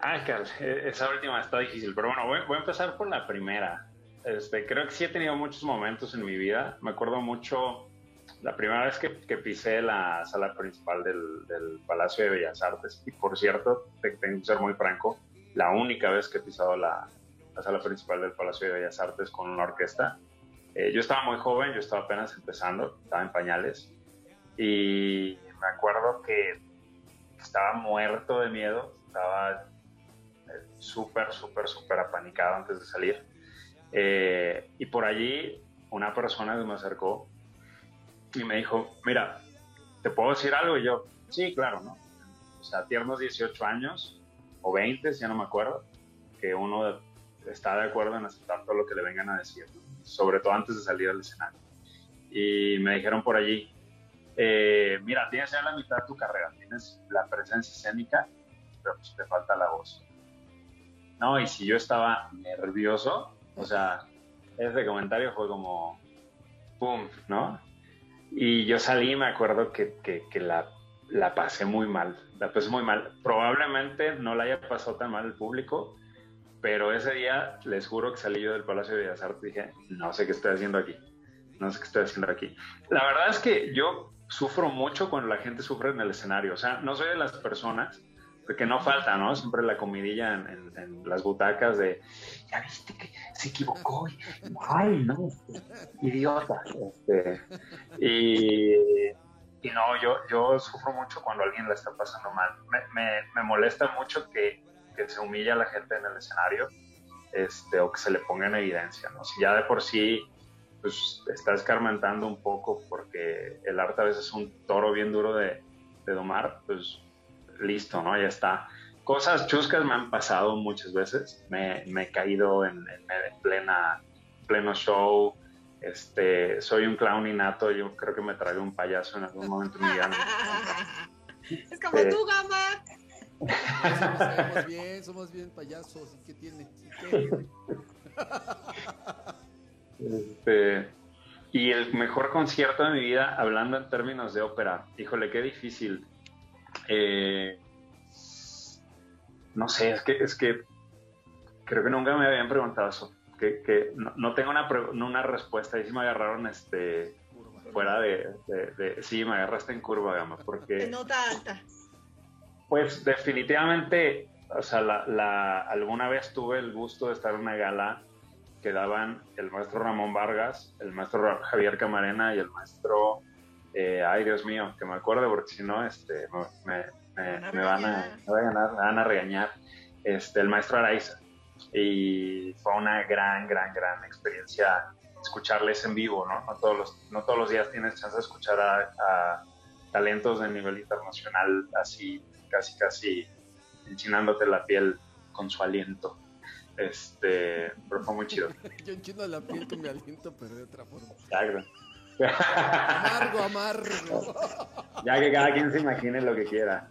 Ah, que e-, esa última está difícil, pero bueno, voy, a empezar por la primera. Este, creo que sí he tenido muchos momentos en mi vida. Me acuerdo mucho la primera vez que, pisé la sala principal del, Palacio de Bellas Artes. Y por cierto, tengo que ser muy franco, la única vez que he pisado la, la sala principal del Palacio de Bellas Artes con una orquesta. Eh, yo estaba muy joven, yo estaba apenas empezando, estaba en pañales y me acuerdo que estaba muerto de miedo, estaba eh, súper, súper, súper apanicado antes de salir. Eh, y por allí una persona me acercó y me dijo, mira, ¿te puedo decir algo? Y yo, sí, claro, ¿no? O sea, tiernos 18 años o 20, ya no me acuerdo, que uno está de acuerdo en aceptar todo lo que le vengan a decir, sobre todo antes de salir al escenario. Y me dijeron por allí, eh, mira, tienes ya la mitad de tu carrera, tienes la presencia escénica, pero pues te falta la voz. No, y si yo estaba nervioso, o sea, ese comentario fue como, ¡pum!, ¿no? Y yo salí me acuerdo que, que, que la, la pasé muy mal, la pasé muy mal. Probablemente no la haya pasado tan mal el público, pero ese día, les juro que salí yo del Palacio de Bellas Artes y dije, no sé qué estoy haciendo aquí. No sé qué estoy haciendo aquí. La verdad es que yo sufro mucho cuando la gente sufre en el escenario. O sea, no soy de las personas, porque no falta, ¿no? Siempre la comidilla en, las butacas de, ya viste que se equivocó. Ay, no, idiota. Este, y, y, no, yo, yo sufro mucho cuando alguien la está pasando mal. Me, me, me molesta mucho que que se humilla a la gente en el escenario este, o que se le ponga en evidencia. ¿no? Si ya de por sí pues, está escarmentando un poco porque el arte a veces es un toro bien duro de, de domar, pues listo, ¿no? Ya está. Cosas chuscas me han pasado muchas veces. Me, me he caído en, en, plena, pleno show. Este, soy un clown innato. Yo creo que me tragué un payaso en algún momento de mi vida. Es como tú, Gama. somos bien, somos bien payasos. ¿Y qué tiene? Este, y el mejor concierto de mi vida, hablando en términos de ópera, híjole, qué difícil. Eh, no sé, es que, es que creo que nunca me habían preguntado eso. Que, no, tengo una, una respuesta. Y sí me agarraron este, fuera de, de, Sí, me agarraste en curva, gama, porque... nota alta. Pues definitivamente, o sea, la, alguna vez tuve el gusto de estar en una gala que daban el maestro Ramón Vargas, el maestro Javier Camarena y el maestro, eh, ay Dios mío, que me acuerde porque si no, este, me, van a, van a regañar, este, el maestro Araiza. Y fue una gran, gran, gran experiencia escucharles en vivo, ¿no? No todos los, no todos los días tienes chance de escuchar a talentos de nivel internacional, así casi, casi enchinándote la piel con su aliento. Este, pero fue muy chido. Yo enchino la piel con mi aliento, pero de otra forma. Exacto. Amargo, amargo. Ya que cada quien se imagine lo que quiera.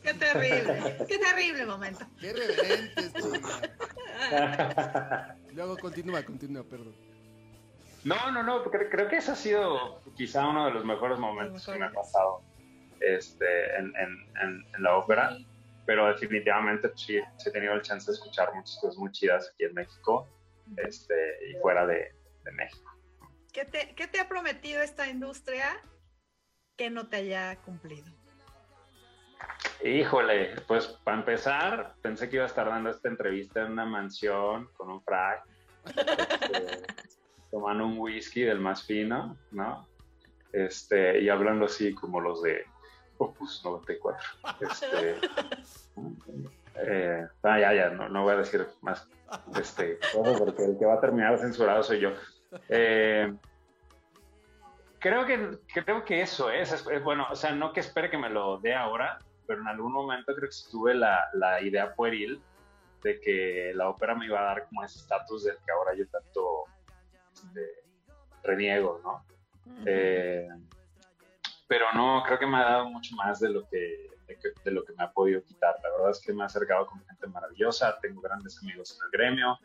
Qué terrible, qué terrible momento. Qué reverentes, Luego continúa, continúa, perdón. No, no, no, creo, creo, que ese ha sido quizá uno de los mejores momentos que me ha pasado este, en, en, en, la ópera, pero definitivamente pues, sí, sí, he tenido el chance de escuchar muchas cosas muy chidas aquí en México este, y fuera de, de México. ¿Qué te, ¿Qué te ha prometido esta industria que no te haya cumplido? Híjole, pues para empezar, pensé que iba a estar dando esta entrevista en una mansión con un frac, este, tomando un whisky del más fino, ¿no? Este, y hablando así como los de Opus 94. Este, eh, ah, ya, ya, no, no, voy a decir más este, porque el que va a terminar censurado soy yo. Eh, creo que creo que eso es, es, bueno, o sea, no que espere que me lo dé ahora, pero en algún momento creo que tuve la, la idea pueril de que la ópera me iba a dar como ese estatus del que ahora yo tanto este, reniego, ¿no? eh, pero no, creo que me ha dado mucho más de lo que, de, lo que me ha podido quitar. La verdad es que me ha acercado con gente maravillosa, tengo grandes amigos en el gremio,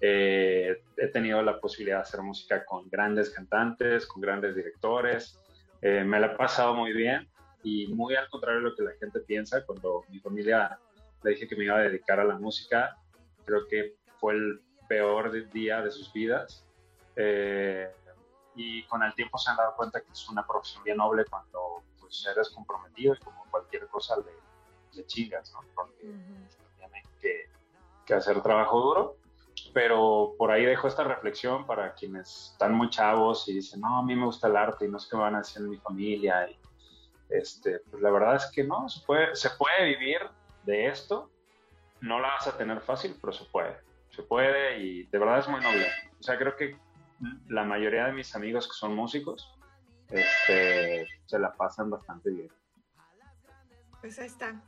eh, he tenido la posibilidad de hacer música con grandes cantantes, con grandes directores, eh, me la he pasado muy bien y muy al contrario de lo que la gente piensa, cuando mi familia le dije que me iba a dedicar a la música, creo que fue el peor día de sus vidas. Eh, y con el tiempo se han dado cuenta que es una profesión bien noble cuando pues, eres comprometido y como cualquier cosa le, le chingas, ¿no? Porque tienen que, que, hacer trabajo duro. Pero por ahí dejo esta reflexión para quienes están muy chavos y dicen, no, a mí me gusta el arte y no es que me van a hacer en mi familia. Y, este, pues la verdad es que no, se puede, se puede vivir de esto. No la vas a tener fácil, pero se puede. Se puede y de verdad es muy noble. O sea, creo que la mayoría de mis amigos que son músicos este, se la pasan bastante bien. Pues ahí está.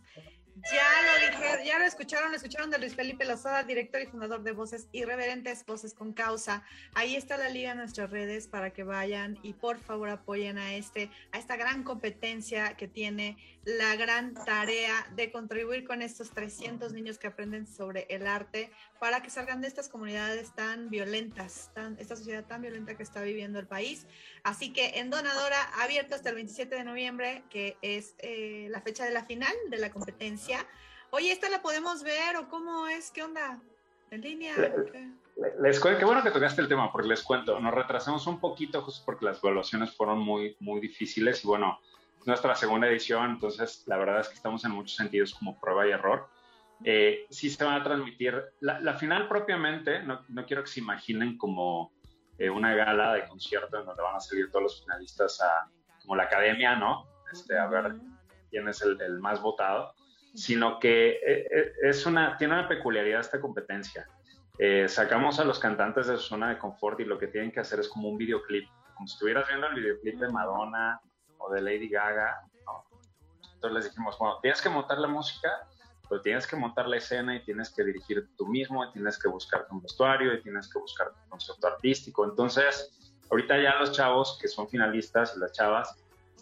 Ya lo dije, ya lo escucharon, lo escucharon de Luis Felipe Lozada, director y fundador de Voces Irreverentes, Voces con Causa. Ahí está la liga en nuestras redes para que vayan y por favor apoyen a este, a esta gran competencia que tiene la gran tarea de contribuir con estos 300 niños que aprenden sobre el arte para que salgan de estas comunidades tan violentas, tan, esta sociedad tan violenta que está viviendo el país. Así que en Donadora, abierto hasta el 27 de noviembre, que es eh, la fecha de la final de la competencia. Oye, ¿esta la podemos ver o cómo es? ¿Qué onda? ¿En línea? Les cuento, qué bueno que tocaste el tema, porque les cuento, nos retrasamos un poquito justo porque las evaluaciones fueron muy, muy difíciles y bueno, es nuestra segunda edición, entonces la verdad es que estamos en muchos sentidos como prueba y error. Eh, sí se van a transmitir, la, la final propiamente, no, no, quiero que se imaginen como eh, una gala de concierto en donde van a salir todos los finalistas a, como la academia, ¿no? Este, a ver quién es el, el más votado, sino que eh, eh, es una, tiene una peculiaridad esta competencia. Eh, sacamos a los cantantes de su zona de confort y lo que tienen que hacer es como un videoclip, como si estuvieras viendo el videoclip de Madonna o de Lady Gaga. ¿no? Entonces les dijimos, bueno, tienes que montar la música, pero tienes que montar la escena y tienes que dirigir tú mismo, y tienes que buscar un vestuario, y tienes que buscar un concepto artístico. Entonces, ahorita ya los chavos que son finalistas y las chavas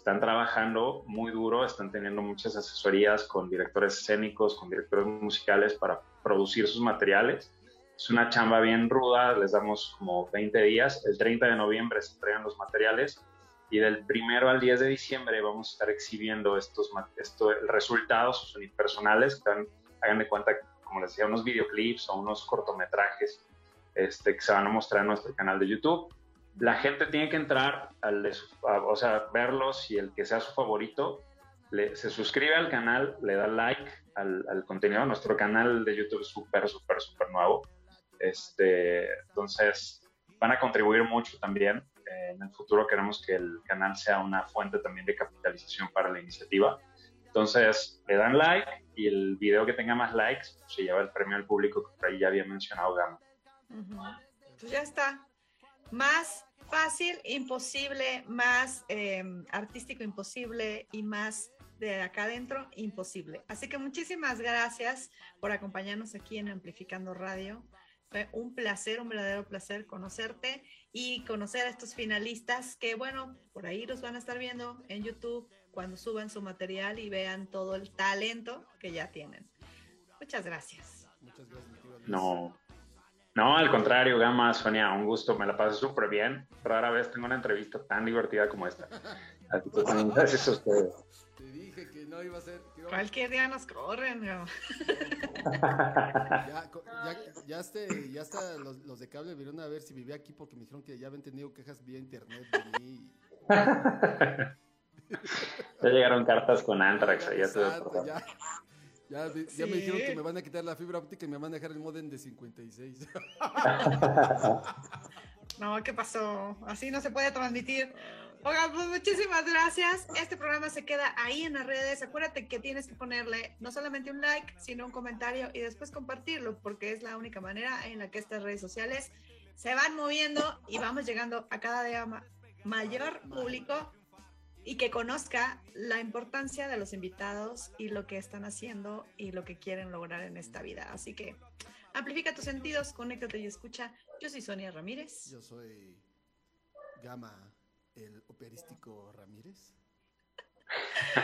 están trabajando muy duro, están teniendo muchas asesorías con directores escénicos, con directores musicales para producir sus materiales. Es una chamba bien ruda, les damos como 20 días. El 30 de noviembre se entregan los materiales y del primero al 10 de diciembre vamos a estar exhibiendo estos, resultados unipersonales, que están, hagan de cuenta, como les decía, unos videoclips o unos cortometrajes este, que se van a mostrar en nuestro canal de YouTube. La gente tiene que entrar, al de o sea, verlos y el que sea su favorito, le, se suscribe al canal, le da like al, al contenido. Nuestro canal de YouTube es súper, súper, súper nuevo. Este, entonces, van a contribuir mucho también en el futuro queremos que el canal sea una fuente también de capitalización para la iniciativa. Entonces, le dan like y el video que tenga más likes pues, se lleva el premio al público que por ahí ya había mencionado Gama. Pues ya está. Más fácil, imposible, más em, artístico, imposible y más de acá adentro, imposible. Así que muchísimas gracias por acompañarnos aquí en Amplificando Radio. Fue un placer, un verdadero placer conocerte y conocer a estos finalistas que, bueno, por ahí los van a estar viendo en YouTube cuando suban su material y vean todo el talento que ya tienen. Muchas gracias. Muchas gracias. No, no, al contrario, Gama, Sonia, un gusto, me la paso súper bien. Rara vez tengo una entrevista tan divertida como esta. Así que gracias a ustedes. Te dije que no iba a ser. Cualquier día nos corren, ya, ya, este, ya hasta los, los, de cable vieron a ver si vivía aquí porque me dijeron que ya habían tenido quejas vía internet de mí. ya llegaron cartas con Antrax. Ya, ya, ya, me dijeron que me van a quitar la fibra óptica y me van a dejar el modem de 56. no, ¿qué pasó? Así no se puede transmitir. Oiga, pues muchísimas gracias. Este programa se queda ahí en las redes. Acuérdate que tienes que ponerle no solamente un like, sino un comentario y después compartirlo, porque es la única manera en la que estas redes sociales se van moviendo y vamos llegando a cada día mayor público y que conozca la importancia de los invitados y lo que están haciendo y lo que quieren lograr en esta vida. Así que amplifica tus sentidos, conéctate y escucha. Yo soy Sonia Ramírez. Yo soy Gama, el operístico Ramírez.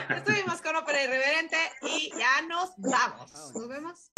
Estuvimos con Ópera Irreverente y ya nos vamos. Nos vemos.